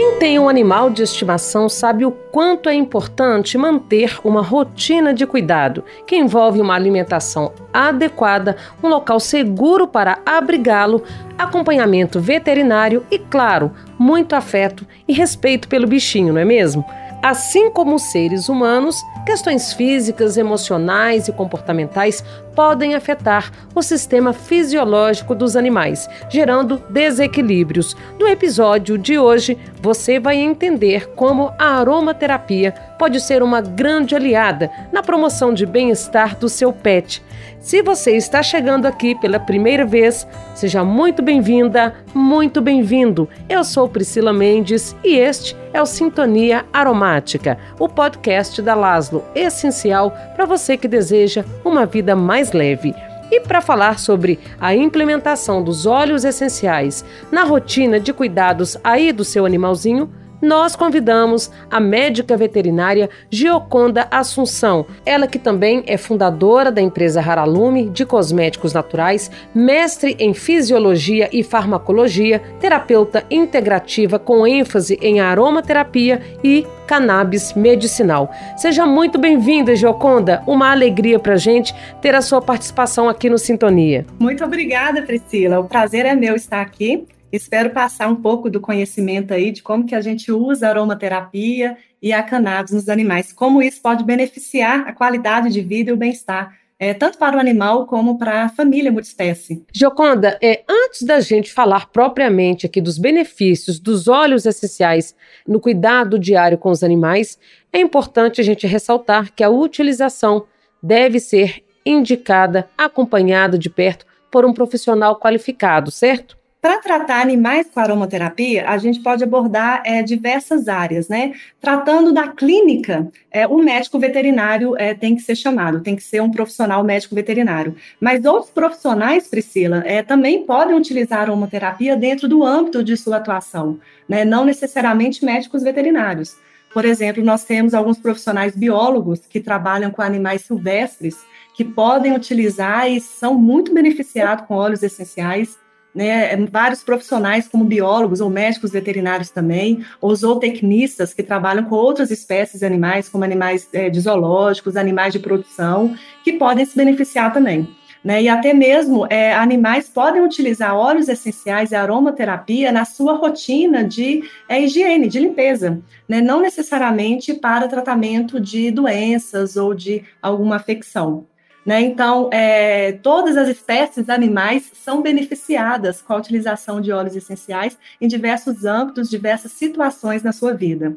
Quem tem um animal de estimação sabe o quanto é importante manter uma rotina de cuidado, que envolve uma alimentação adequada, um local seguro para abrigá-lo, acompanhamento veterinário e, claro, muito afeto e respeito pelo bichinho, não é mesmo? Assim como os seres humanos, questões físicas, emocionais e comportamentais podem afetar o sistema fisiológico dos animais, gerando desequilíbrios. No episódio de hoje, você vai entender como a aromaterapia pode ser uma grande aliada na promoção de bem-estar do seu pet. Se você está chegando aqui pela primeira vez, seja muito bem-vinda, muito bem-vindo. Eu sou Priscila Mendes e este é o Sintonia Aromática, o podcast da Laszlo, essencial para você que deseja uma vida mais leve. E para falar sobre a implementação dos óleos essenciais na rotina de cuidados aí do seu animalzinho, nós convidamos a médica veterinária Gioconda Assunção, ela que também é fundadora da empresa Haralume de cosméticos naturais, mestre em fisiologia e farmacologia, terapeuta integrativa com ênfase em aromaterapia e cannabis medicinal. Seja muito bem-vinda, Gioconda. Uma alegria para gente ter a sua participação aqui no Sintonia. Muito obrigada, Priscila. O prazer é meu estar aqui Espero passar um pouco do conhecimento aí de como que a gente usa a aromaterapia e a cannabis nos animais, como isso pode beneficiar a qualidade de vida e o bem-estar, é, tanto para o animal como para a família multiespécie. Gioconda, é, antes da gente falar propriamente aqui dos benefícios dos óleos essenciais no cuidado diário com os animais, é importante a gente ressaltar que a utilização deve ser indicada, acompanhada de perto por um profissional qualificado, certo? Para tratar animais com aromaterapia, a gente pode abordar é, diversas áreas, né? Tratando da clínica, é, médico veterinário é, tem que ser chamado, tem que ser um profissional médico veterinário. Mas outros profissionais, Priscila, é, também podem utilizar aromaterapia dentro do âmbito de sua atuação, né? Não necessariamente médicos veterinários. Por exemplo, nós temos alguns profissionais biólogos que trabalham com animais silvestres que podem utilizar e são muito beneficiados com óleos essenciais né, vários profissionais, como biólogos ou médicos veterinários também, ou zootecnistas que trabalham com outras espécies de animais, como animais é, de zoológicos, animais de produção, que podem se beneficiar também. Né, e até mesmo é, animais podem utilizar óleos essenciais e aromaterapia na sua rotina de é, higiene, de limpeza, né, não necessariamente para tratamento de doenças ou de alguma afecção. Né? Então, é, todas as espécies animais são beneficiadas com a utilização de óleos essenciais em diversos âmbitos, diversas situações na sua vida.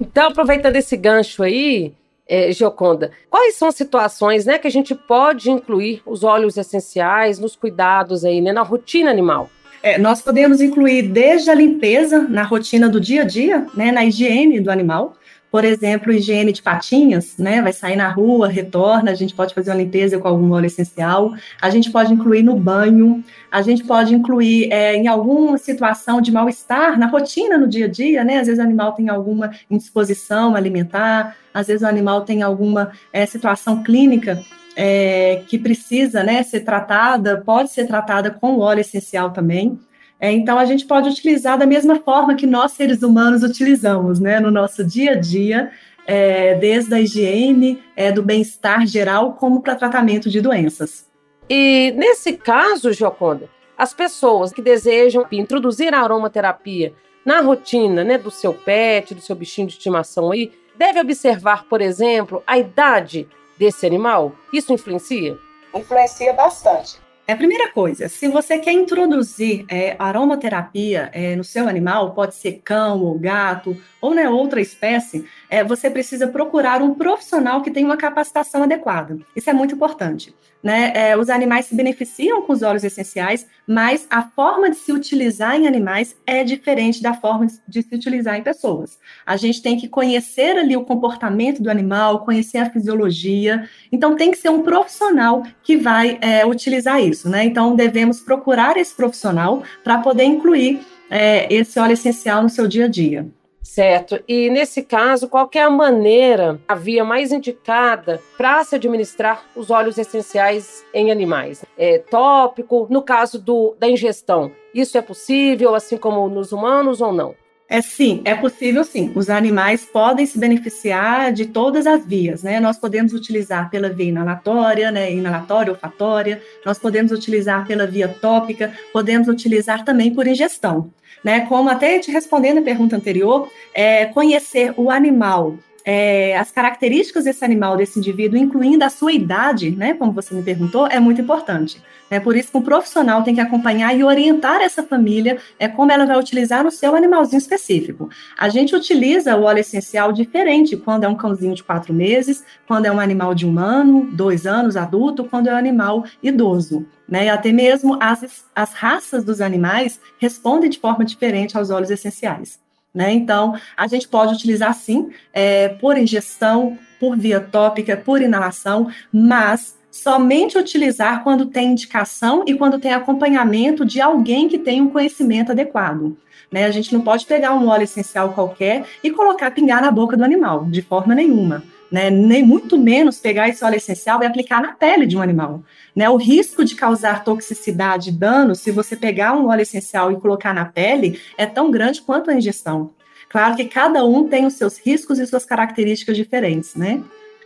Então, aproveitando esse gancho aí, é, Gioconda, quais são as situações né, que a gente pode incluir os óleos essenciais nos cuidados aí, né, na rotina animal? É, nós podemos incluir desde a limpeza na rotina do dia a dia, né, na higiene do animal, por exemplo, higiene de patinhas, né? Vai sair na rua, retorna, a gente pode fazer uma limpeza com algum óleo essencial, a gente pode incluir no banho, a gente pode incluir é, em alguma situação de mal-estar na rotina, no dia a dia, né? Às vezes o animal tem alguma indisposição alimentar, às vezes o animal tem alguma é, situação clínica é, que precisa né, ser tratada, pode ser tratada com óleo essencial também. É, então, a gente pode utilizar da mesma forma que nós, seres humanos, utilizamos né, no nosso dia a dia, é, desde a higiene, é, do bem-estar geral, como para tratamento de doenças. E nesse caso, Joconda, as pessoas que desejam introduzir a aromaterapia na rotina né, do seu pet, do seu bichinho de estimação aí, deve observar, por exemplo, a idade desse animal? Isso influencia? Influencia bastante. É a primeira coisa, se você quer introduzir é, aromaterapia é, no seu animal, pode ser cão ou gato ou né, outra espécie, é, você precisa procurar um profissional que tenha uma capacitação adequada. Isso é muito importante. Né? É, os animais se beneficiam com os óleos essenciais, mas a forma de se utilizar em animais é diferente da forma de se utilizar em pessoas. A gente tem que conhecer ali o comportamento do animal, conhecer a fisiologia. Então, tem que ser um profissional que vai é, utilizar isso. Né? Então, devemos procurar esse profissional para poder incluir é, esse óleo essencial no seu dia a dia. Certo. E nesse caso, qual é a maneira, a via mais indicada para se administrar os óleos essenciais em animais? É tópico, no caso do, da ingestão, isso é possível, assim como nos humanos ou não? É sim, é possível sim. Os animais podem se beneficiar de todas as vias, né? Nós podemos utilizar pela via inalatória, né? Inalatória, olfatória, nós podemos utilizar pela via tópica, podemos utilizar também por ingestão, né? Como até te respondendo a pergunta anterior, é, conhecer o animal é, as características desse animal, desse indivíduo, incluindo a sua idade, né, como você me perguntou, é muito importante. É por isso que um profissional tem que acompanhar e orientar essa família é como ela vai utilizar o seu animalzinho específico. A gente utiliza o óleo essencial diferente quando é um cãozinho de quatro meses, quando é um animal de um ano, dois anos, adulto, quando é um animal idoso. Né? E até mesmo as, as raças dos animais respondem de forma diferente aos óleos essenciais. Né? Então, a gente pode utilizar sim, é, por ingestão, por via tópica, por inalação, mas somente utilizar quando tem indicação e quando tem acompanhamento de alguém que tem um conhecimento adequado. Né? A gente não pode pegar um óleo essencial qualquer e colocar, pingar na boca do animal, de forma nenhuma. Né? Nem muito menos pegar esse óleo essencial e aplicar na pele de um animal. Né? O risco de causar toxicidade e dano, se você pegar um óleo essencial e colocar na pele, é tão grande quanto a ingestão. Claro que cada um tem os seus riscos e suas características diferentes, né?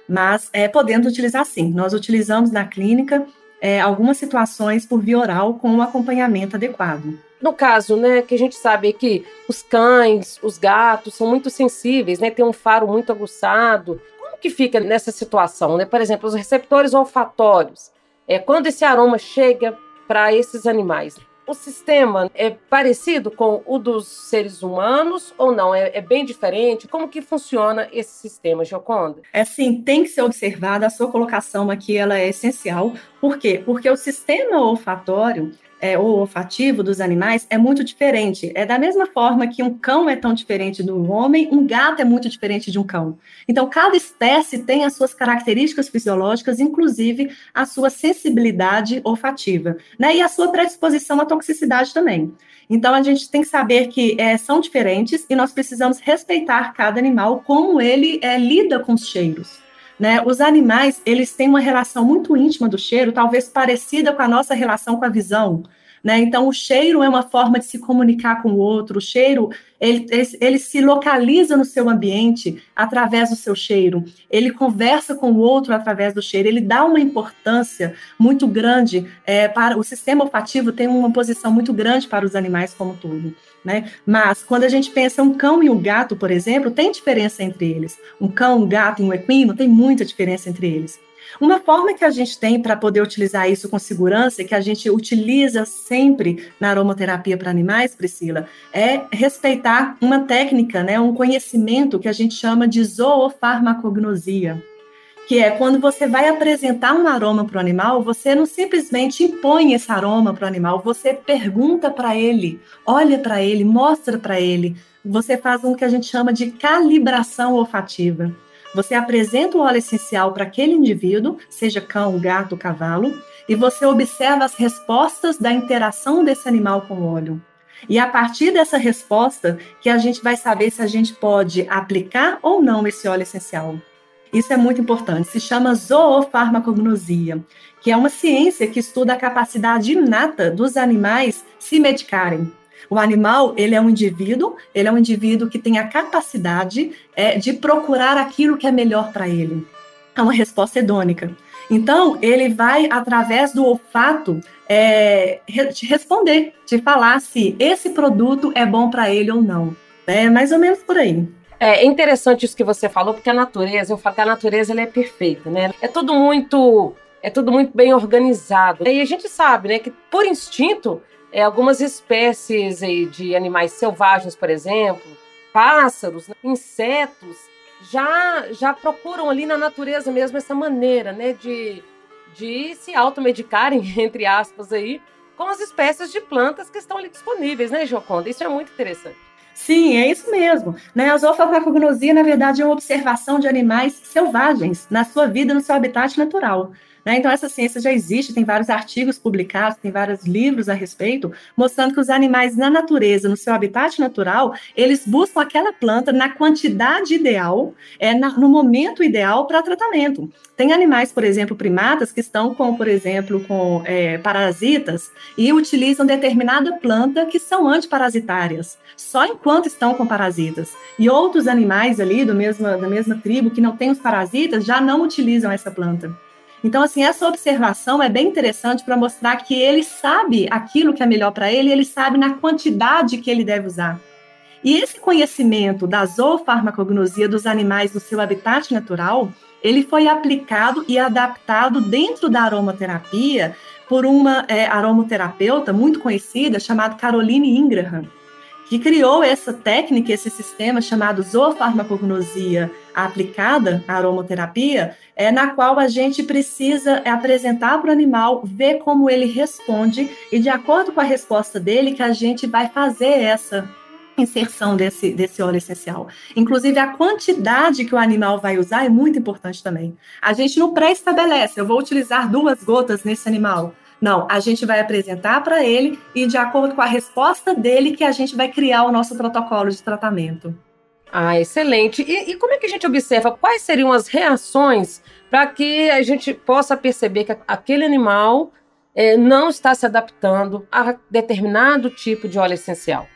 Mas é, podemos utilizar sim. Nós utilizamos na clínica é, algumas situações por via oral com um acompanhamento adequado. No caso, né, que a gente sabe que os cães, os gatos são muito sensíveis, né, tem um faro muito aguçado. Que fica nessa situação, né? Por exemplo, os receptores olfatórios. É quando esse aroma chega para esses animais. O sistema é parecido com o dos seres humanos ou não? É, é, bem diferente? Como que funciona esse sistema, Joconda? É sim, tem que ser observada. A sua colocação aqui ela é essencial. Por quê? Porque o sistema olfatório é, ou olfativo dos animais é muito diferente. É da mesma forma que um cão é tão diferente do homem, um gato é muito diferente de um cão. Então, cada espécie tem as suas características fisiológicas, inclusive a sua sensibilidade olfativa, né? E a sua predisposição à toxicidade também. Então, a gente tem que saber que é, são diferentes e nós precisamos respeitar cada animal, como ele é, lida com os cheiros. Né? Os animais, eles têm uma relação muito íntima do cheiro, talvez parecida com a nossa relação com a visão. Né? Então, o cheiro é uma forma de se comunicar com o outro. O cheiro, ele, ele, ele, se localiza no seu ambiente através do seu cheiro. Ele conversa com o outro através do cheiro. Ele dá uma importância muito grande é, para o sistema olfativo tem uma posição muito grande para os animais como tudo. Né? Mas quando a gente pensa um cão e um gato, por exemplo, tem diferença entre eles. Um cão, um gato e um equino tem muita diferença entre eles. Uma forma que a gente tem para poder utilizar isso com segurança, que a gente utiliza sempre na aromaterapia para animais, Priscila, é respeitar uma técnica, né, um conhecimento que a gente chama de zoofarmacognosia que é quando você vai apresentar um aroma para o animal, você não simplesmente impõe esse aroma para o animal, você pergunta para ele, olha para ele, mostra para ele. Você faz um que a gente chama de calibração olfativa. Você apresenta o óleo essencial para aquele indivíduo, seja cão, gato, cavalo, e você observa as respostas da interação desse animal com o óleo. E a partir dessa resposta que a gente vai saber se a gente pode aplicar ou não esse óleo essencial. Isso é muito importante. Se chama zoofarmacognosia, que é uma ciência que estuda a capacidade inata dos animais se medicarem. O animal, ele é um indivíduo, ele é um indivíduo que tem a capacidade é, de procurar aquilo que é melhor para ele. É uma resposta hedônica. Então, ele vai, através do olfato, é, te responder, te falar se esse produto é bom para ele ou não. É mais ou menos por aí. É interessante isso que você falou, porque a natureza, eu falo que a natureza ela é perfeita, né? É tudo muito, é tudo muito bem organizado. E a gente sabe, né, que por instinto é, algumas espécies de animais selvagens, por exemplo, pássaros, né, insetos, já, já procuram ali na natureza mesmo essa maneira né, de, de se automedicarem, entre aspas, aí, com as espécies de plantas que estão ali disponíveis, né, Joconda? Isso é muito interessante. Sim, é isso mesmo. Né? A zoofarmacognosia, na verdade, é uma observação de animais selvagens na sua vida, no seu habitat natural. Né? Então, essa ciência já existe, tem vários artigos publicados, tem vários livros a respeito, mostrando que os animais na natureza, no seu habitat natural, eles buscam aquela planta na quantidade ideal, é, na, no momento ideal para tratamento. Tem animais, por exemplo, primatas, que estão com, por exemplo, com é, parasitas e utilizam determinada planta que são antiparasitárias, só enquanto estão com parasitas. E outros animais ali do mesmo, da mesma tribo que não têm os parasitas já não utilizam essa planta. Então, assim, essa observação é bem interessante para mostrar que ele sabe aquilo que é melhor para ele, ele sabe na quantidade que ele deve usar. E esse conhecimento da zoofarmacognosia dos animais no seu habitat natural, ele foi aplicado e adaptado dentro da aromaterapia por uma é, aromaterapeuta muito conhecida chamada Caroline Ingraham que criou essa técnica, esse sistema chamado zoofarmacognosia aplicada à aromaterapia, é, na qual a gente precisa apresentar para o animal, ver como ele responde, e de acordo com a resposta dele, que a gente vai fazer essa inserção desse, desse óleo essencial. Inclusive, a quantidade que o animal vai usar é muito importante também. A gente não pré-estabelece, eu vou utilizar duas gotas nesse animal. Não, a gente vai apresentar para ele e, de acordo com a resposta dele, que a gente vai criar o nosso protocolo de tratamento. Ah, excelente. E, e como é que a gente observa quais seriam as reações para que a gente possa perceber que aquele animal é, não está se adaptando a determinado tipo de óleo essencial?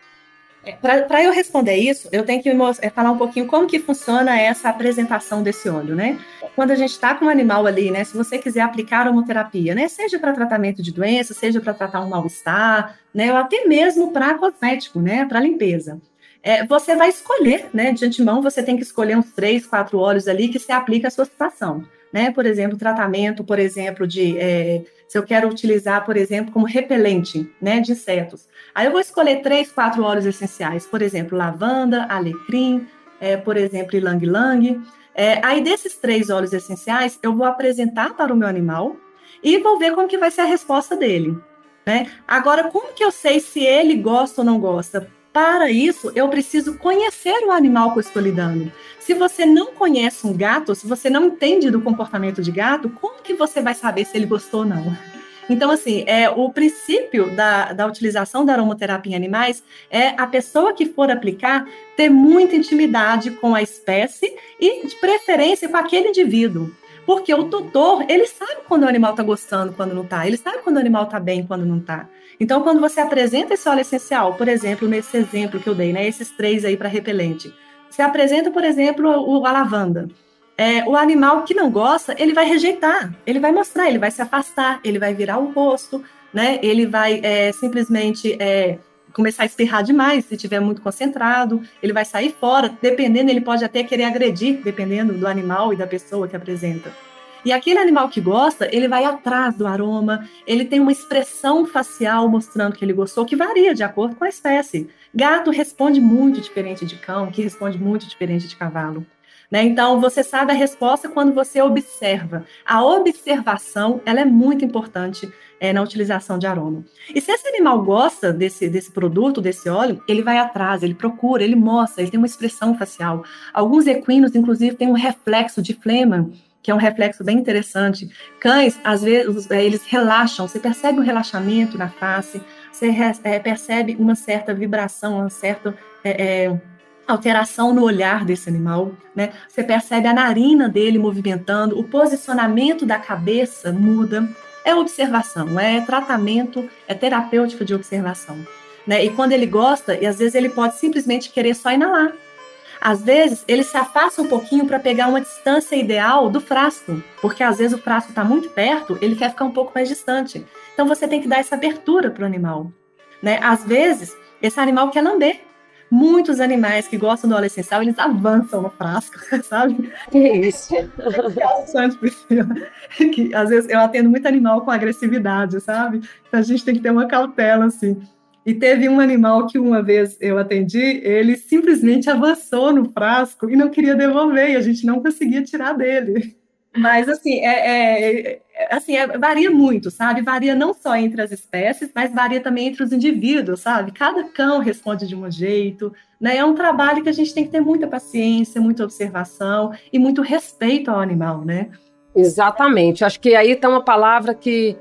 É, Para eu responder isso, eu tenho que é, falar um pouquinho como que funciona essa apresentação desse óleo, né? Quando a gente está com um animal ali, né? Se você quiser aplicar homoterapia, né? Seja para tratamento de doença, seja para tratar um mal-estar, né? Ou até mesmo para cosmético, né? Para limpeza. É, você vai escolher, né? De antemão, você tem que escolher uns três, quatro óleos ali que se aplica à sua situação né? Por exemplo, tratamento, por exemplo, de é, se eu quero utilizar, por exemplo, como repelente, né, de insetos. Aí eu vou escolher três, quatro óleos essenciais, por exemplo, lavanda, alecrim, é, por exemplo, ylang-ylang. É, aí desses três óleos essenciais, eu vou apresentar para o meu animal e vou ver como que vai ser a resposta dele. Né? Agora, como que eu sei se ele gosta ou não gosta? Para isso, eu preciso conhecer o animal que eu estou lidando. Se você não conhece um gato, se você não entende do comportamento de gato, como que você vai saber se ele gostou ou não? Então, assim, é, o princípio da, da utilização da aromaterapia em animais é a pessoa que for aplicar ter muita intimidade com a espécie e, de preferência, com aquele indivíduo. Porque o tutor, ele sabe quando o animal está gostando, quando não está. Ele sabe quando o animal está bem, quando não está. Então, quando você apresenta esse óleo essencial, por exemplo, nesse exemplo que eu dei, né, esses três aí para repelente, você apresenta, por exemplo, o, a lavanda. É, o animal que não gosta, ele vai rejeitar, ele vai mostrar, ele vai se afastar, ele vai virar o rosto, né? Ele vai é, simplesmente é, começar a espirrar demais, se estiver muito concentrado, ele vai sair fora, dependendo, ele pode até querer agredir, dependendo do animal e da pessoa que apresenta. E aquele animal que gosta, ele vai atrás do aroma, ele tem uma expressão facial mostrando que ele gostou, que varia de acordo com a espécie. Gato responde muito diferente de cão, que responde muito diferente de cavalo. Né? Então, você sabe a resposta quando você observa. A observação ela é muito importante é, na utilização de aroma. E se esse animal gosta desse, desse produto, desse óleo, ele vai atrás, ele procura, ele mostra, ele tem uma expressão facial. Alguns equinos, inclusive, têm um reflexo de flema, que é um reflexo bem interessante. Cães, às vezes, é, eles relaxam, você percebe um relaxamento na face, você é, percebe uma certa vibração, uma certa é, é, alteração no olhar desse animal, né? Você percebe a narina dele movimentando, o posicionamento da cabeça muda. É observação, é tratamento, é terapêutico de observação. Né? E quando ele gosta, e às vezes ele pode simplesmente querer só inalar. Às vezes ele se afasta um pouquinho para pegar uma distância ideal do frasco, porque às vezes o frasco está muito perto, ele quer ficar um pouco mais distante. Então você tem que dar essa abertura para o animal. Né? Às vezes, esse animal quer lamber, muitos animais que gostam do óleo essencial, eles avançam no frasco, sabe? Que isso? que, às vezes eu atendo muito animal com agressividade, sabe? Então a gente tem que ter uma cautela, assim. E teve um animal que uma vez eu atendi, ele simplesmente avançou no frasco e não queria devolver, e a gente não conseguia tirar dele. Mas, assim, é, é, assim é, varia muito, sabe? Varia não só entre as espécies, mas varia também entre os indivíduos, sabe? Cada cão responde de um jeito, né? É um trabalho que a gente tem que ter muita paciência, muita observação e muito respeito ao animal, né? Exatamente. Acho que aí está uma palavra que,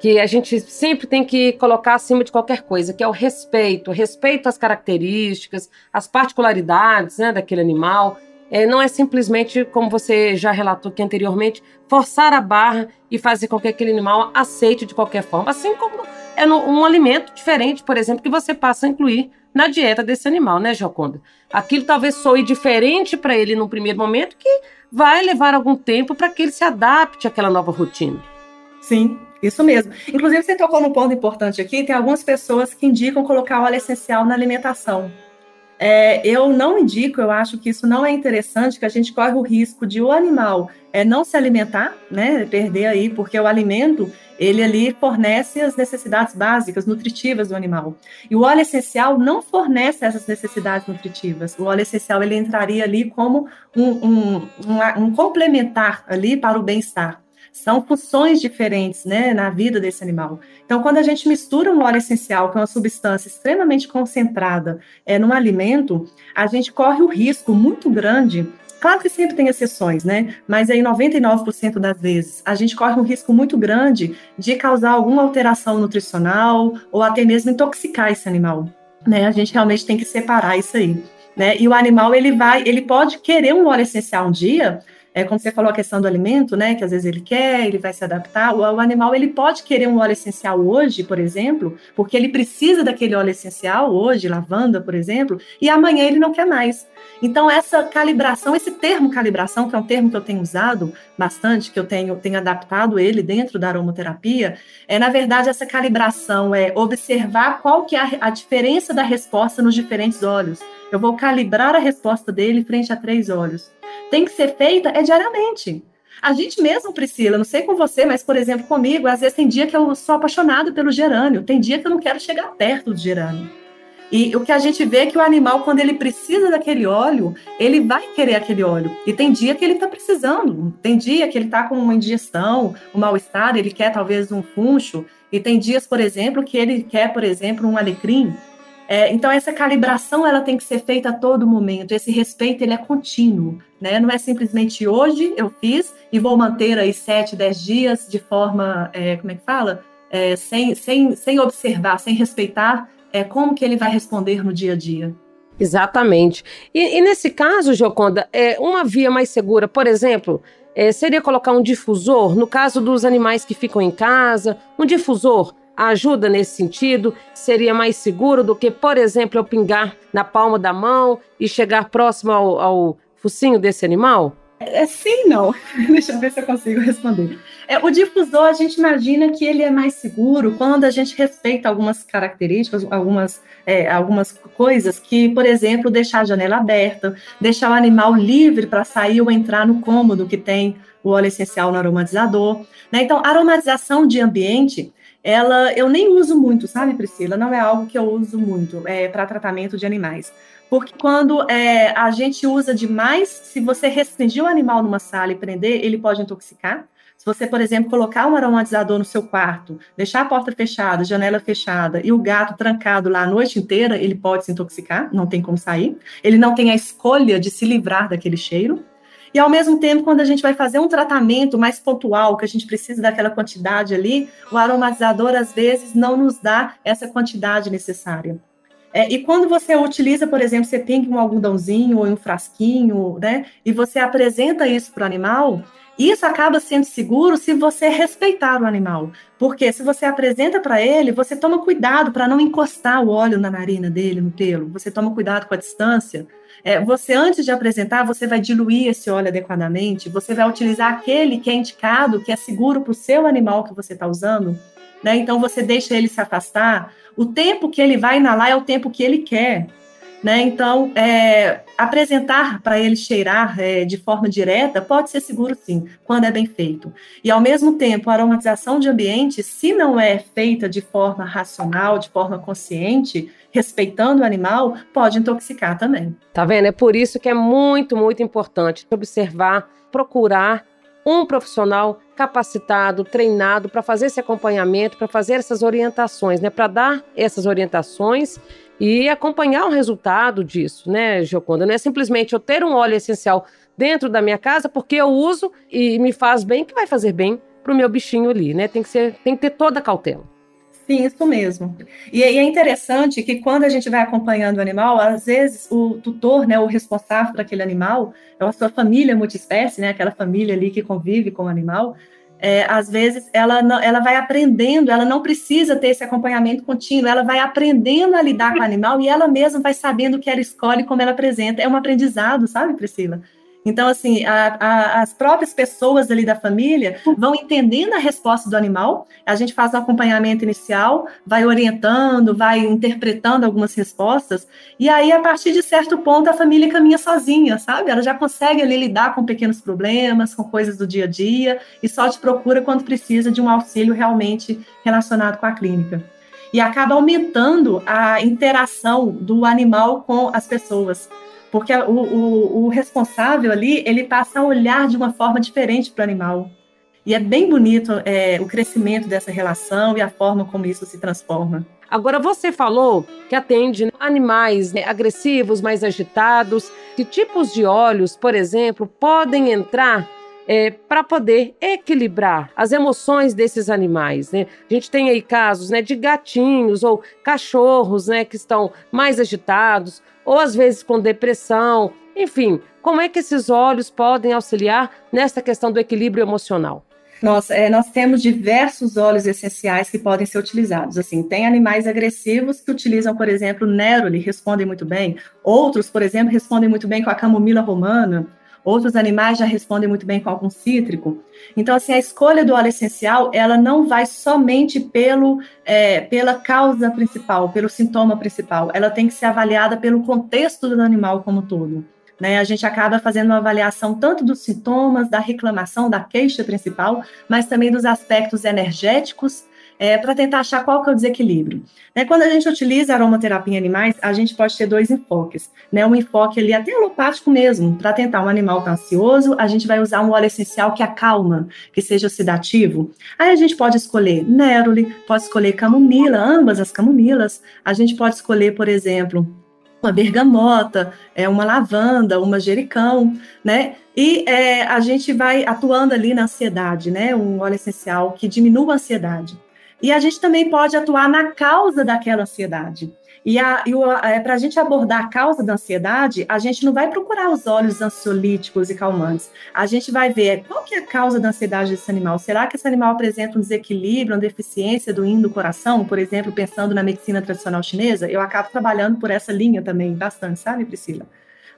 que a gente sempre tem que colocar acima de qualquer coisa, que é o respeito. Respeito às características, às particularidades né, daquele animal. É, não é simplesmente, como você já relatou aqui anteriormente, forçar a barra e fazer com que aquele animal aceite de qualquer forma. Assim como é no, um alimento diferente, por exemplo, que você passa a incluir na dieta desse animal, né, Joconda? Aquilo talvez soe diferente para ele no primeiro momento, que vai levar algum tempo para que ele se adapte àquela nova rotina. Sim, isso mesmo. Inclusive, você tocou num ponto importante aqui: tem algumas pessoas que indicam colocar óleo essencial na alimentação. É, eu não indico, eu acho que isso não é interessante, que a gente corre o risco de o animal é, não se alimentar, né, perder aí, porque o alimento, ele ali fornece as necessidades básicas, nutritivas do animal. E o óleo essencial não fornece essas necessidades nutritivas. O óleo essencial, ele entraria ali como um, um, um, um complementar ali para o bem-estar são funções diferentes né, na vida desse animal. Então, quando a gente mistura um óleo essencial, que é uma substância extremamente concentrada é, num alimento, a gente corre o risco muito grande Claro que sempre tem exceções, né? Mas aí 99% das vezes a gente corre um risco muito grande de causar alguma alteração nutricional ou até mesmo intoxicar esse animal, né? A gente realmente tem que separar isso aí, né? E o animal ele vai, ele pode querer um óleo essencial um dia, é, como você falou a questão do alimento, né? Que às vezes ele quer, ele vai se adaptar. O, o, animal ele pode querer um óleo essencial hoje, por exemplo, porque ele precisa daquele óleo essencial hoje, lavanda, por exemplo, e amanhã ele não quer mais. Então, essa calibração, esse termo calibração, que é um termo que eu tenho usado bastante, que eu tenho, tenho adaptado ele dentro da aromaterapia, é, na verdade, essa calibração é observar qual que é a, a diferença da resposta nos diferentes olhos. Eu vou calibrar a resposta dele frente a três olhos. Tem que ser feita é diariamente. A gente mesmo, Priscila, não sei com você, mas, por exemplo, comigo, às vezes tem dia que eu sou apaixonado pelo gerânio, tem dia que eu não quero chegar perto do gerânio. E o que a gente vê é que o animal, quando ele precisa daquele óleo, ele vai querer aquele óleo. E tem dia que ele está precisando. Tem dia que ele está com uma indigestão, um mal-estar, ele quer talvez um funcho. E tem dias, por exemplo, que ele quer, por exemplo, um alecrim. É, então essa calibração ela tem que ser feita a todo momento. Esse respeito ele é contínuo, né? Não é simplesmente hoje eu fiz e vou manter aí sete, dez dias de forma, é, como é que fala, é, sem, sem, sem observar, sem respeitar é, como que ele vai responder no dia a dia. Exatamente. E, e nesse caso, Joconda, é uma via mais segura, por exemplo, é, seria colocar um difusor, no caso dos animais que ficam em casa, um difusor ajuda nesse sentido? Seria mais seguro do que, por exemplo, eu pingar na palma da mão e chegar próximo ao, ao focinho desse animal? É, sim, não. Deixa eu ver se eu consigo responder. É, o difusor, a gente imagina que ele é mais seguro quando a gente respeita algumas características, algumas, é, algumas coisas que, por exemplo, deixar a janela aberta, deixar o animal livre para sair ou entrar no cômodo que tem o óleo essencial no aromatizador. Né? Então, aromatização de ambiente, ela eu nem uso muito, sabe, Priscila? Não é algo que eu uso muito é, para tratamento de animais. Porque quando é, a gente usa demais, se você restringir o animal numa sala e prender, ele pode intoxicar. Se você, por exemplo, colocar um aromatizador no seu quarto, deixar a porta fechada, janela fechada e o gato trancado lá a noite inteira, ele pode se intoxicar, não tem como sair. Ele não tem a escolha de se livrar daquele cheiro. E ao mesmo tempo, quando a gente vai fazer um tratamento mais pontual, que a gente precisa daquela quantidade ali, o aromatizador às vezes não nos dá essa quantidade necessária. É, e quando você utiliza, por exemplo, você tem um algodãozinho ou um frasquinho, né? E você apresenta isso para o animal, isso acaba sendo seguro se você respeitar o animal. Porque se você apresenta para ele, você toma cuidado para não encostar o óleo na narina dele, no pelo. Você toma cuidado com a distância. É, você, antes de apresentar, você vai diluir esse óleo adequadamente. Você vai utilizar aquele que é indicado, que é seguro para o seu animal que você está usando. Né? Então, você deixa ele se afastar o tempo que ele vai inalar é o tempo que ele quer. Né? Então, é, apresentar para ele cheirar é, de forma direta pode ser seguro sim, quando é bem feito. E, ao mesmo tempo, a aromatização de ambiente, se não é feita de forma racional, de forma consciente, respeitando o animal, pode intoxicar também. Tá vendo? É por isso que é muito, muito importante observar, procurar um profissional capacitado, treinado para fazer esse acompanhamento, para fazer essas orientações, né? Para dar essas orientações e acompanhar o resultado disso, né, Gioconda? Não é simplesmente eu ter um óleo essencial dentro da minha casa porque eu uso e me faz bem, que vai fazer bem para o meu bichinho ali, né? Tem que, ser, tem que ter toda a cautela. Sim, isso mesmo. E, e, é interessante que quando a gente vai acompanhando o animal, às vezes o tutor, né, o responsável por aquele animal, é a sua família multiespécie, né, aquela família ali que convive com o animal, é, às vezes ela, não, ela vai aprendendo, ela não precisa ter esse acompanhamento contínuo, ela vai aprendendo a lidar com o animal e ela mesma vai sabendo o que ela escolhe, como ela apresenta. É um aprendizado, sabe, Priscila? Então, assim, a, a, as próprias pessoas ali da família vão entendendo a resposta do animal. A gente faz um acompanhamento inicial, vai orientando, vai interpretando algumas respostas, e aí, a partir de certo ponto, a família caminha sozinha, sabe? Ela já consegue ali lidar com pequenos problemas, com coisas do dia a dia, e só te procura quando precisa de um auxílio realmente relacionado com a clínica. E acaba aumentando a interação do animal com as pessoas porque o, o, o responsável ali, ele passa a olhar de uma forma diferente para o animal. E é bem bonito é, o crescimento dessa relação e a forma como isso se transforma. Agora, você falou que atende animais né, agressivos, mais agitados. Que tipos de óleos, por exemplo, podem entrar é, para poder equilibrar as emoções desses animais. Né? A gente tem aí casos né, de gatinhos ou cachorros né, que estão mais agitados, ou às vezes com depressão. Enfim, como é que esses óleos podem auxiliar nessa questão do equilíbrio emocional? Nós, é, nós temos diversos óleos essenciais que podem ser utilizados. Assim, tem animais agressivos que utilizam, por exemplo, Neroli, respondem muito bem. Outros, por exemplo, respondem muito bem com a camomila romana. Outros animais já respondem muito bem com algum cítrico. Então, assim, a escolha do óleo essencial, ela não vai somente pelo, é, pela causa principal, pelo sintoma principal. Ela tem que ser avaliada pelo contexto do animal como um todo. Né? A gente acaba fazendo uma avaliação tanto dos sintomas, da reclamação, da queixa principal, mas também dos aspectos energéticos é, para tentar achar qual que é o desequilíbrio. Né, quando a gente utiliza aromaterapia em animais, a gente pode ter dois enfoques. Né, um enfoque ali até alopático mesmo, para tentar um animal tá ansioso, a gente vai usar um óleo essencial que acalma, que seja sedativo. Aí a gente pode escolher Neroli, pode escolher camomila, ambas as camomilas. A gente pode escolher, por exemplo, uma bergamota, é uma lavanda, uma manjericão, né? E é, a gente vai atuando ali na ansiedade, né? Um óleo essencial que diminua a ansiedade. E a gente também pode atuar na causa daquela ansiedade. E, é, para a gente abordar a causa da ansiedade, a gente não vai procurar os óleos ansiolíticos e calmantes. A gente vai ver qual que é a causa da ansiedade desse animal. Será que esse animal apresenta um desequilíbrio, uma deficiência do yin do coração? Por exemplo, pensando na medicina tradicional chinesa, eu acabo trabalhando por essa linha também bastante, sabe, Priscila?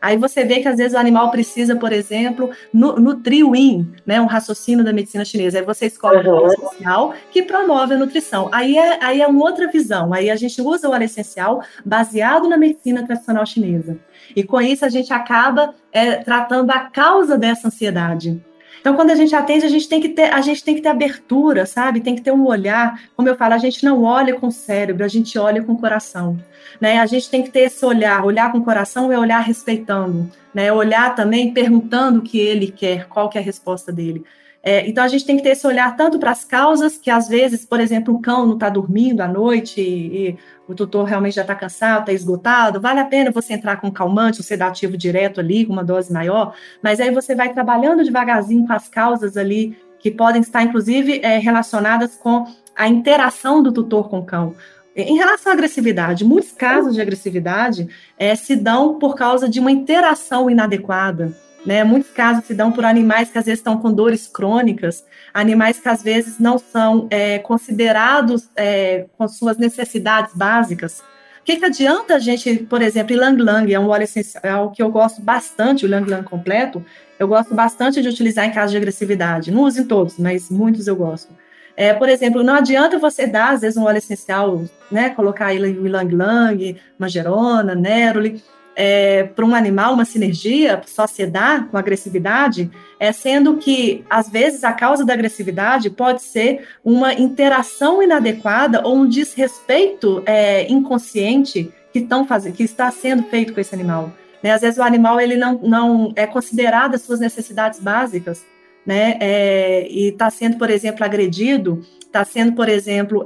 Aí você vê que às vezes o animal precisa, por exemplo, nutrir o yin, né, um raciocínio da medicina chinesa. Aí você escolhe uhum. o óleo essencial que promove a nutrição. Aí é, aí é uma outra visão. Aí a gente usa o óleo essencial baseado na medicina tradicional chinesa. E com isso a gente acaba é, tratando a causa dessa ansiedade. Então, quando a gente atende, a gente tem que ter, a gente tem que ter abertura, sabe? Tem que ter um olhar. Como eu falo, a gente não olha com o cérebro, a gente olha com o coração. Né? A gente tem que ter esse olhar. Olhar com o coração é olhar respeitando, né? Olhar também perguntando o que ele quer, qual que é a resposta dele. É, então a gente tem que ter esse olhar tanto para as causas, que às vezes, por exemplo, o cão não está dormindo à noite e, e, o tutor realmente já está cansado, está esgotado, vale a pena você entrar com um calmante, um sedativo direto ali, com uma dose maior, mas aí você vai trabalhando devagarzinho com as causas ali, que podem estar, inclusive, é, relacionadas com a interação do tutor com o cão. Em relação à agressividade, muitos casos de agressividade é, se dão por causa de uma interação inadequada. Né? Muitos casos se dão por animais que às vezes estão com dores crônicas, animais que às vezes não são é, considerados é, com suas necessidades básicas. O que, que adianta a gente, por exemplo, Lang Lang é um óleo essencial que eu gosto bastante, o Lang Lang completo, eu gosto bastante de utilizar em casos de agressividade. Não uso em todos, mas muitos eu gosto. É, por exemplo, não adianta você dar, às vezes, um óleo essencial, né, colocar aí o Lang Lang, Mangerona, Neroli, é, para um animal uma sinergia só se dá com agressividade, é, sendo que, às vezes, a causa da agressividade pode ser uma interação inadequada ou um desrespeito é, inconsciente que, estão fazendo, que está sendo feito com esse animal. Né? Às vezes, o animal ele não, não é considerado as suas necessidades básicas, né? É, e está sendo, por exemplo, agredido, está sendo, por exemplo,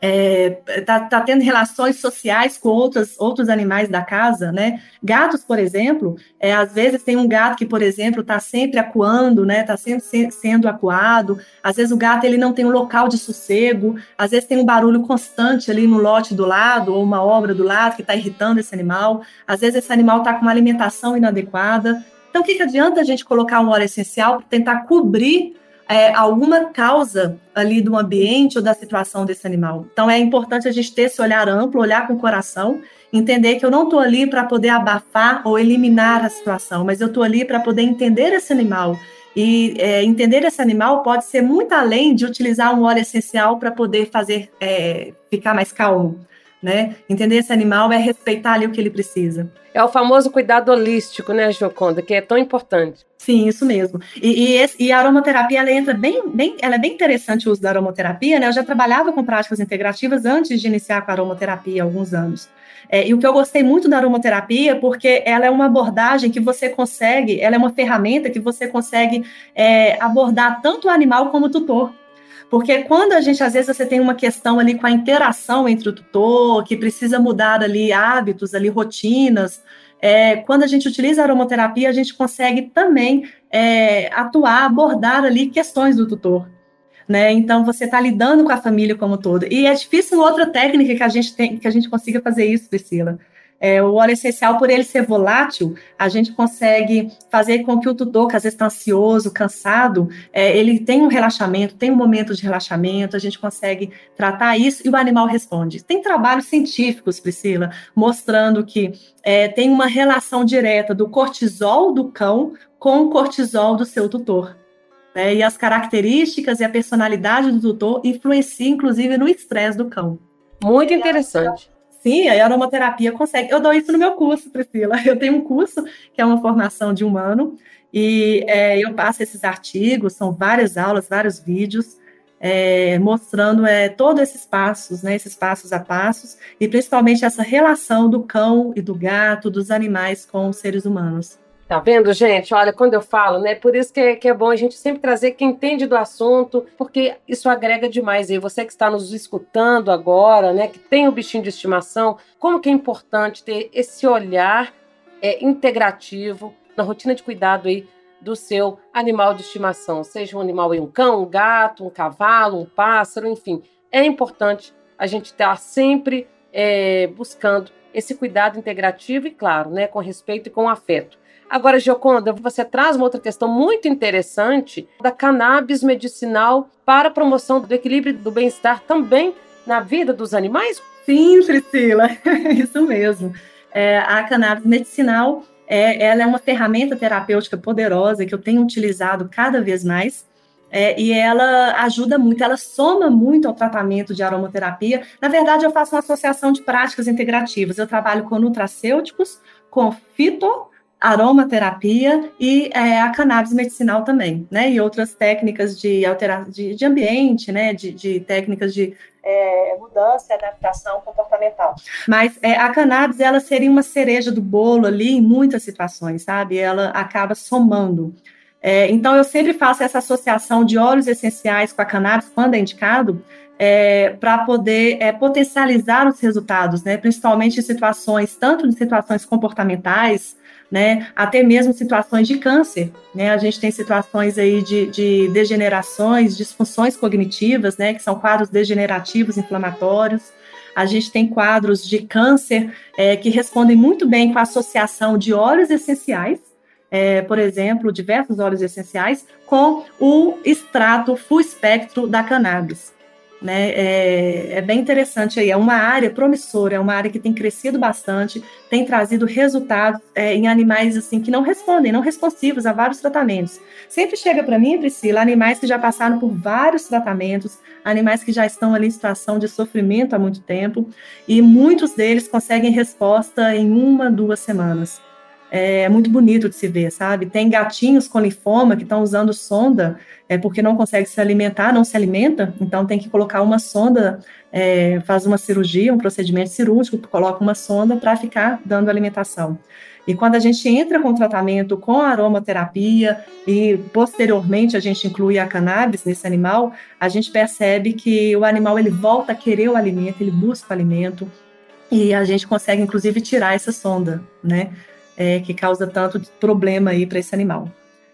é, é, tá, tá, tendo relações sociais com outros, outros animais da casa, né? Gatos, por exemplo, é, às vezes tem um gato que, por exemplo, está sempre acuando, né? Está sempre se, sendo acuado. Às vezes o gato ele não tem um local de sossego. Às vezes tem um barulho constante ali no lote do lado ou uma obra do lado que está irritando esse animal. Às vezes esse animal está com uma alimentação inadequada. Então, o que, que adianta a gente colocar um óleo essencial para tentar cobrir é, alguma causa ali do ambiente ou da situação desse animal. Então é importante a gente ter esse olhar amplo, olhar com o coração, entender que eu não estou ali para poder abafar ou eliminar a situação, mas eu estou ali para poder entender esse animal. E é, entender esse animal pode ser muito além de utilizar um óleo essencial para poder fazer é, ficar mais calmo né? Entender esse animal é respeitar ali o que ele precisa. É o famoso cuidado holístico, né, Joconda, que é tão importante. Sim, isso mesmo. E, e, esse, e, a aromaterapia, ela entra bem, bem, ela é bem interessante o uso da aromaterapia, né? Eu já trabalhava com práticas integrativas antes de iniciar com a aromaterapia há alguns anos. É, e o que eu gostei muito da aromaterapia, porque ela é uma abordagem que você consegue, ela é uma ferramenta que você consegue é, abordar tanto o animal como o tutor. Porque quando a gente, às vezes, você tem uma questão ali com a interação entre o tutor, que precisa mudar ali hábitos, ali rotinas, é, quando a gente utiliza a aromaterapia, a gente consegue também é, atuar, abordar ali questões do tutor. Né? Então você está lidando com a família como toda. E é difícil outra técnica que a gente tem, que a gente consiga fazer isso, Priscila. É, o óleo essencial, por ele ser volátil, a gente consegue fazer com que o tutor, que às vezes está ansioso, cansado, é, ele tem um relaxamento, tem um momento de relaxamento, a gente consegue tratar isso e o animal responde. Tem trabalhos científicos, Priscila, mostrando que é, tem uma relação direta do cortisol do cão com o cortisol do seu tutor. Né? E as características e a personalidade do tutor influenciam, inclusive, no estresse do cão. Muito interessante. Sim, a aromaterapia consegue. Eu dou isso no meu curso, Priscila. Eu tenho um curso que é uma formação de um ano e é, eu passo esses artigos, são várias aulas, vários vídeos. É, mostrando é, todos esses passos, né, esses passos a passos, e principalmente essa relação do cão e do gato, dos animais com os seres humanos. Tá vendo, gente? Olha, quando eu falo, né? Por isso que é, que é bom a gente sempre trazer quem entende do assunto, porque isso agrega demais. E você que está nos escutando agora, né? Que tem o bichinho de estimação, como que é importante ter esse olhar é, integrativo na rotina de cuidado aí do seu animal de estimação, seja um animal aí, um cão, um gato, um cavalo, um pássaro, enfim. É importante a gente estar tá sempre é, buscando esse cuidado integrativo e, claro, né, com respeito e com afeto. Agora, Gioconda, você traz uma outra questão muito interessante da cannabis medicinal para a promoção do equilíbrio do bem-estar também na vida dos animais? Sim, Priscila, isso mesmo. É, a cannabis medicinal é, ela é uma ferramenta terapêutica poderosa que eu tenho utilizado cada vez mais. É, e ela ajuda muito, ela soma muito ao tratamento de aromaterapia. Na verdade, eu faço uma associação de práticas integrativas. Eu trabalho com nutracêuticos, com fito aromaterapia e é, a cannabis medicinal também, né? E outras técnicas de alteração de, de, ambiente, né? De, de técnicas de é, mudança adaptação comportamental. Mas é, a cannabis, ela seria uma cereja do bolo ali em muitas situações, sabe? Ela acaba somando. É, então, eu sempre faço essa associação de óleos essenciais com a cannabis, quando é indicado, é, para poder é, potencializar os resultados, né? principalmente em situações, tanto em situações comportamentais, né, até mesmo situações de câncer, né, a gente tem situações aí de, de degenerações, disfunções cognitivas, né, que são quadros degenerativos inflamatórios, a gente tem quadros de câncer é, que respondem muito bem com a associação de óleos essenciais, é, por exemplo, diversos óleos essenciais, com o extrato full espectro da cannabis. Né? É, é, bem interessante aí, é uma área promissora, é uma área que tem crescido bastante, tem trazido resultados é, em animais assim que não respondem, não responsivos a vários tratamentos. Sempre chega para mim, Priscila, animais que já passaram por vários tratamentos, animais que já estão ali em situação de sofrimento há muito tempo, e muitos deles conseguem resposta em uma, duas semanas é muito bonito de se ver, sabe? Tem gatinhos com linfoma que estão usando sonda é, porque não consegue se alimentar, não se alimenta, então tem que colocar uma sonda, é, faz uma cirurgia, um procedimento cirúrgico, coloca uma sonda para ficar dando alimentação. E quando a gente entra com tratamento com aromaterapia e posteriormente a gente inclui a cannabis nesse animal, a gente percebe que o animal ele volta a querer o alimento, ele busca o alimento e a gente consegue inclusive tirar essa sonda, né, é, que causa tanto problema aí para esse animal.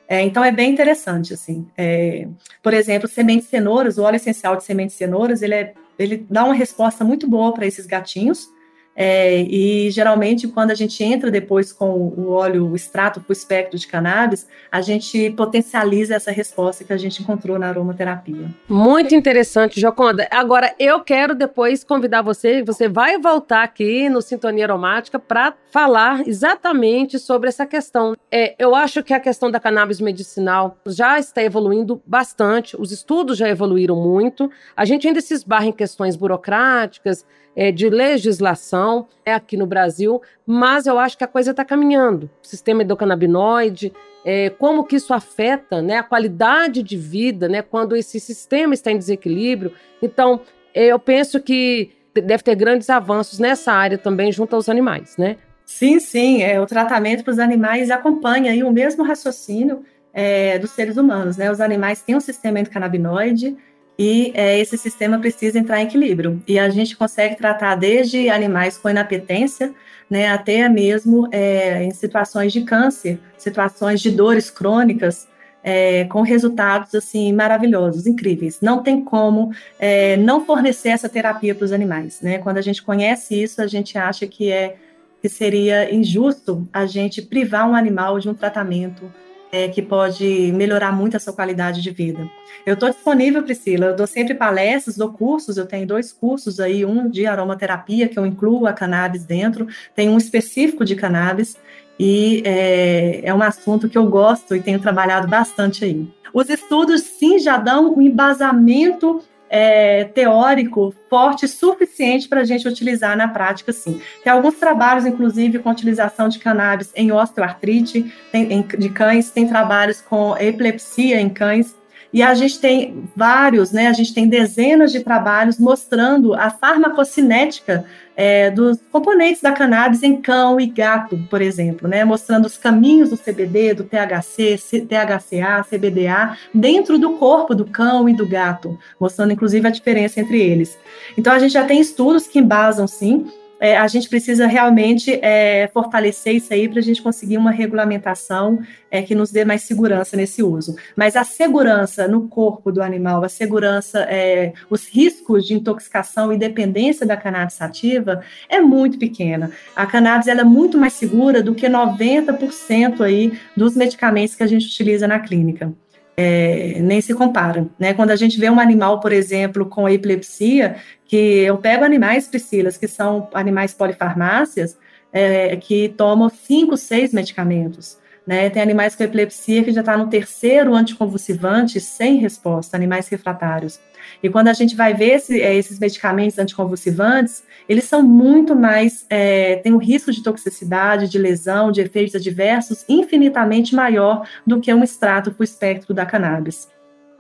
É, então é bem interessante, assim. É, por exemplo, semente de cenouras, o óleo essencial de semente de cenouras, ele, é, ele dá uma resposta muito boa para esses gatinhos, é, e geralmente, quando a gente entra depois com o óleo, o extrato para o espectro de cannabis, a gente potencializa essa resposta que a gente encontrou na aromaterapia. Muito interessante, Joconda. Agora, eu quero depois convidar você, você vai voltar aqui no Sintonia Aromática para falar exatamente sobre essa questão. É, eu acho que a questão da cannabis medicinal já está evoluindo bastante, os estudos já evoluíram muito, a gente ainda se esbarra em questões burocráticas, é, de legislação é aqui no Brasil, mas eu acho que a coisa está caminhando. O sistema endocannabinoide, é, como que isso afeta né, a qualidade de vida né, quando esse sistema está em desequilíbrio. Então, é, eu penso que deve ter grandes avanços nessa área também junto aos animais, né? Sim, sim. É, o tratamento para os animais acompanha aí o mesmo raciocínio é, dos seres humanos. Né? Os animais têm um sistema endocannabinoide, e é, esse sistema precisa entrar em equilíbrio. E a gente consegue tratar desde animais com inapetência, né, até mesmo é, em situações de câncer, situações de dores crônicas, é, com resultados assim maravilhosos, incríveis. Não tem como é, não fornecer essa terapia para os animais. Né? Quando a gente conhece isso, a gente acha que é que seria injusto a gente privar um animal de um tratamento é, que pode melhorar muito a sua qualidade de vida. Eu estou disponível, Priscila, eu dou sempre palestras, dou cursos, eu tenho dois cursos aí, um de aromaterapia, que eu incluo a cannabis dentro, tem um específico de cannabis, e é, é um assunto que eu gosto e tenho trabalhado bastante aí. Os estudos, sim, já dão um embasamento é, teórico forte suficiente para a gente utilizar na prática, sim. Tem alguns trabalhos, inclusive, com utilização de cannabis em osteoartrite tem, em, de cães, tem trabalhos com epilepsia em cães, e a gente tem vários, né? A gente tem dezenas de trabalhos mostrando a farmacocinética é, dos componentes da cannabis em cão e gato, por exemplo, né? Mostrando os caminhos do CBD, do THC, THCA, CBDA dentro do corpo do cão e do gato, mostrando inclusive a diferença entre eles. Então a gente já tem estudos que embasam sim é, a gente precisa realmente é, fortalecer isso aí para a gente conseguir uma regulamentação é, que nos dê mais segurança nesse uso. Mas a segurança no corpo do animal, a segurança, é, os riscos de intoxicação e dependência da cannabis sativa é muito pequena. A cannabis é muito mais segura do que 90% aí dos medicamentos que a gente utiliza na clínica é, nem se compara. Né? Quando a gente vê um animal, por exemplo, com epilepsia, que eu pego animais, Priscilas, que são animais polifarmácias, é, que tomam cinco, seis medicamentos. Né? Tem animais com epilepsia que já está no terceiro anticonvulsivante sem resposta, animais refratários. E quando a gente vai ver esse, é, esses medicamentos anticonvulsivantes, eles são muito mais, é, tem um risco de toxicidade, de lesão, de efeitos adversos infinitamente maior do que um extrato para espectro da cannabis.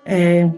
É,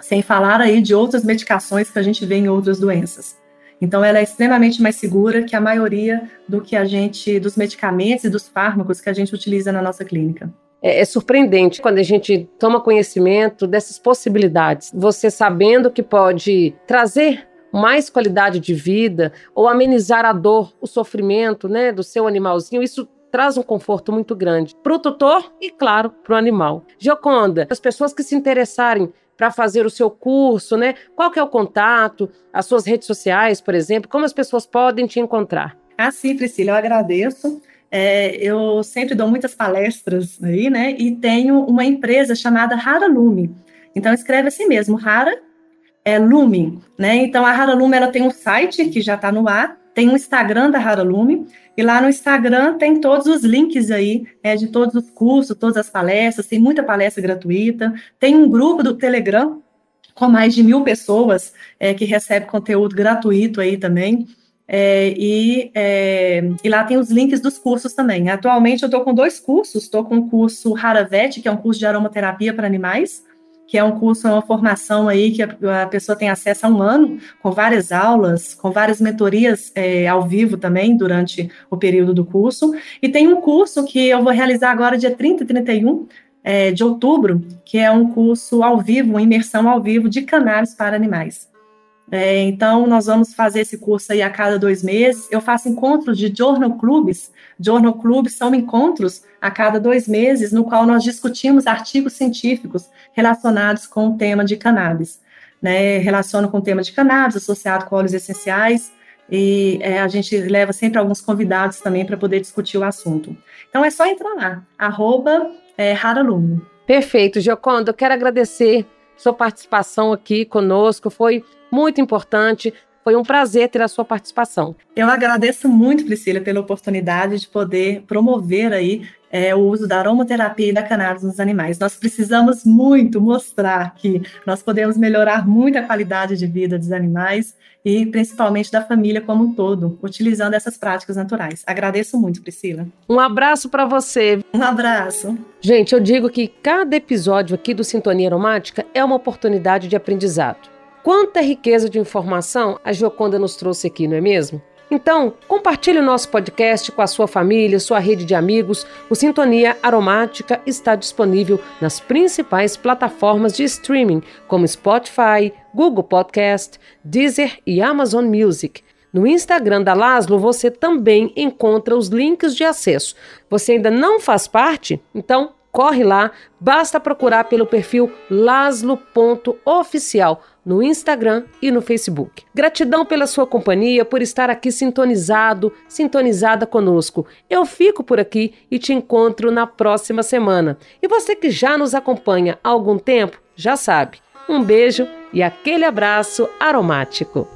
sem falar aí de outras medicações que a gente vê em outras doenças. Então, ela é extremamente mais segura que a maioria do que a gente, dos medicamentos e dos fármacos que a gente utiliza na nossa clínica. É, é, surpreendente quando a gente toma conhecimento dessas possibilidades. Você sabendo que pode trazer mais qualidade de vida ou amenizar a dor, o sofrimento, né, do seu animalzinho, isso traz um conforto muito grande para o tutor e, claro, para o animal. Gioconda, as pessoas que se interessarem para fazer o seu curso, né? Qual que é o contato, as suas redes sociais, por exemplo, como as pessoas podem te encontrar? Ah, sim, Priscila, eu agradeço. É, eu sempre dou muitas palestras aí, né? E tenho uma empresa chamada Rara Lume. Então escreve assim mesmo, Rara é Lume, né? Então a Rara Lume ela tem um site que já está no ar, tem um Instagram da Rara Lume e lá no Instagram tem todos os links aí é, de todos os cursos, todas as palestras, tem muita palestra gratuita, tem um grupo do Telegram com mais de mil pessoas é, que recebe conteúdo gratuito aí também. É, e, é, e, lá tem os links dos cursos também. Atualmente eu estou com dois cursos, estou com o curso Haravet, que é um curso de aromaterapia para animais, que é um curso, é uma formação aí que a, a, pessoa tem acesso a um ano, com várias aulas, com várias mentorias é, ao vivo também, durante o período do curso. E tem um curso que eu vou realizar agora, dia 30 e 31 é, de outubro, que é um curso ao vivo, uma imersão ao vivo de cannabis para animais. É, então, nós vamos fazer esse curso aí a cada dois meses. Eu faço encontros de journal clubs. Journal clubs são encontros a cada dois meses, no qual nós discutimos artigos científicos relacionados com o tema de cannabis. Né, relaciono com o tema de cannabis, associado com óleos essenciais, e é, a gente leva sempre alguns convidados também para poder discutir o assunto. Então é só entrar lá, arroba é, Haralume. Perfeito, Giocondo, eu quero agradecer sua participação aqui conosco, foi muito importante. Foi um prazer ter a sua participação. Eu agradeço muito, Priscila, pela oportunidade de poder promover aí é, o uso da aromaterapia e da cannabis nos animais. Nós precisamos muito mostrar que nós podemos melhorar muito a qualidade de vida dos animais e principalmente da família como um todo, utilizando essas práticas naturais. Agradeço muito, Priscila. Um abraço para você. Um abraço. Gente, eu digo que cada episódio aqui do Sintonia Aromática é uma oportunidade de aprendizado. Quanta riqueza de informação a Gioconda nos trouxe aqui, não é mesmo? Então, compartilhe o nosso podcast com a sua família, sua rede de amigos. O Sintonia Aromática está disponível nas principais plataformas de streaming, como Spotify, Google Podcast, Deezer e Amazon Music. No Instagram da Laszlo você também encontra os links de acesso. Você ainda não faz parte? Então, corre lá, basta procurar pelo perfil laslo.oficial no Instagram e no Facebook. Gratidão pela sua companhia, por estar aqui sintonizado, sintonizada conosco. Eu fico por aqui e te encontro na próxima semana. E você que já nos acompanha há algum tempo, já sabe. Um beijo e aquele abraço aromático.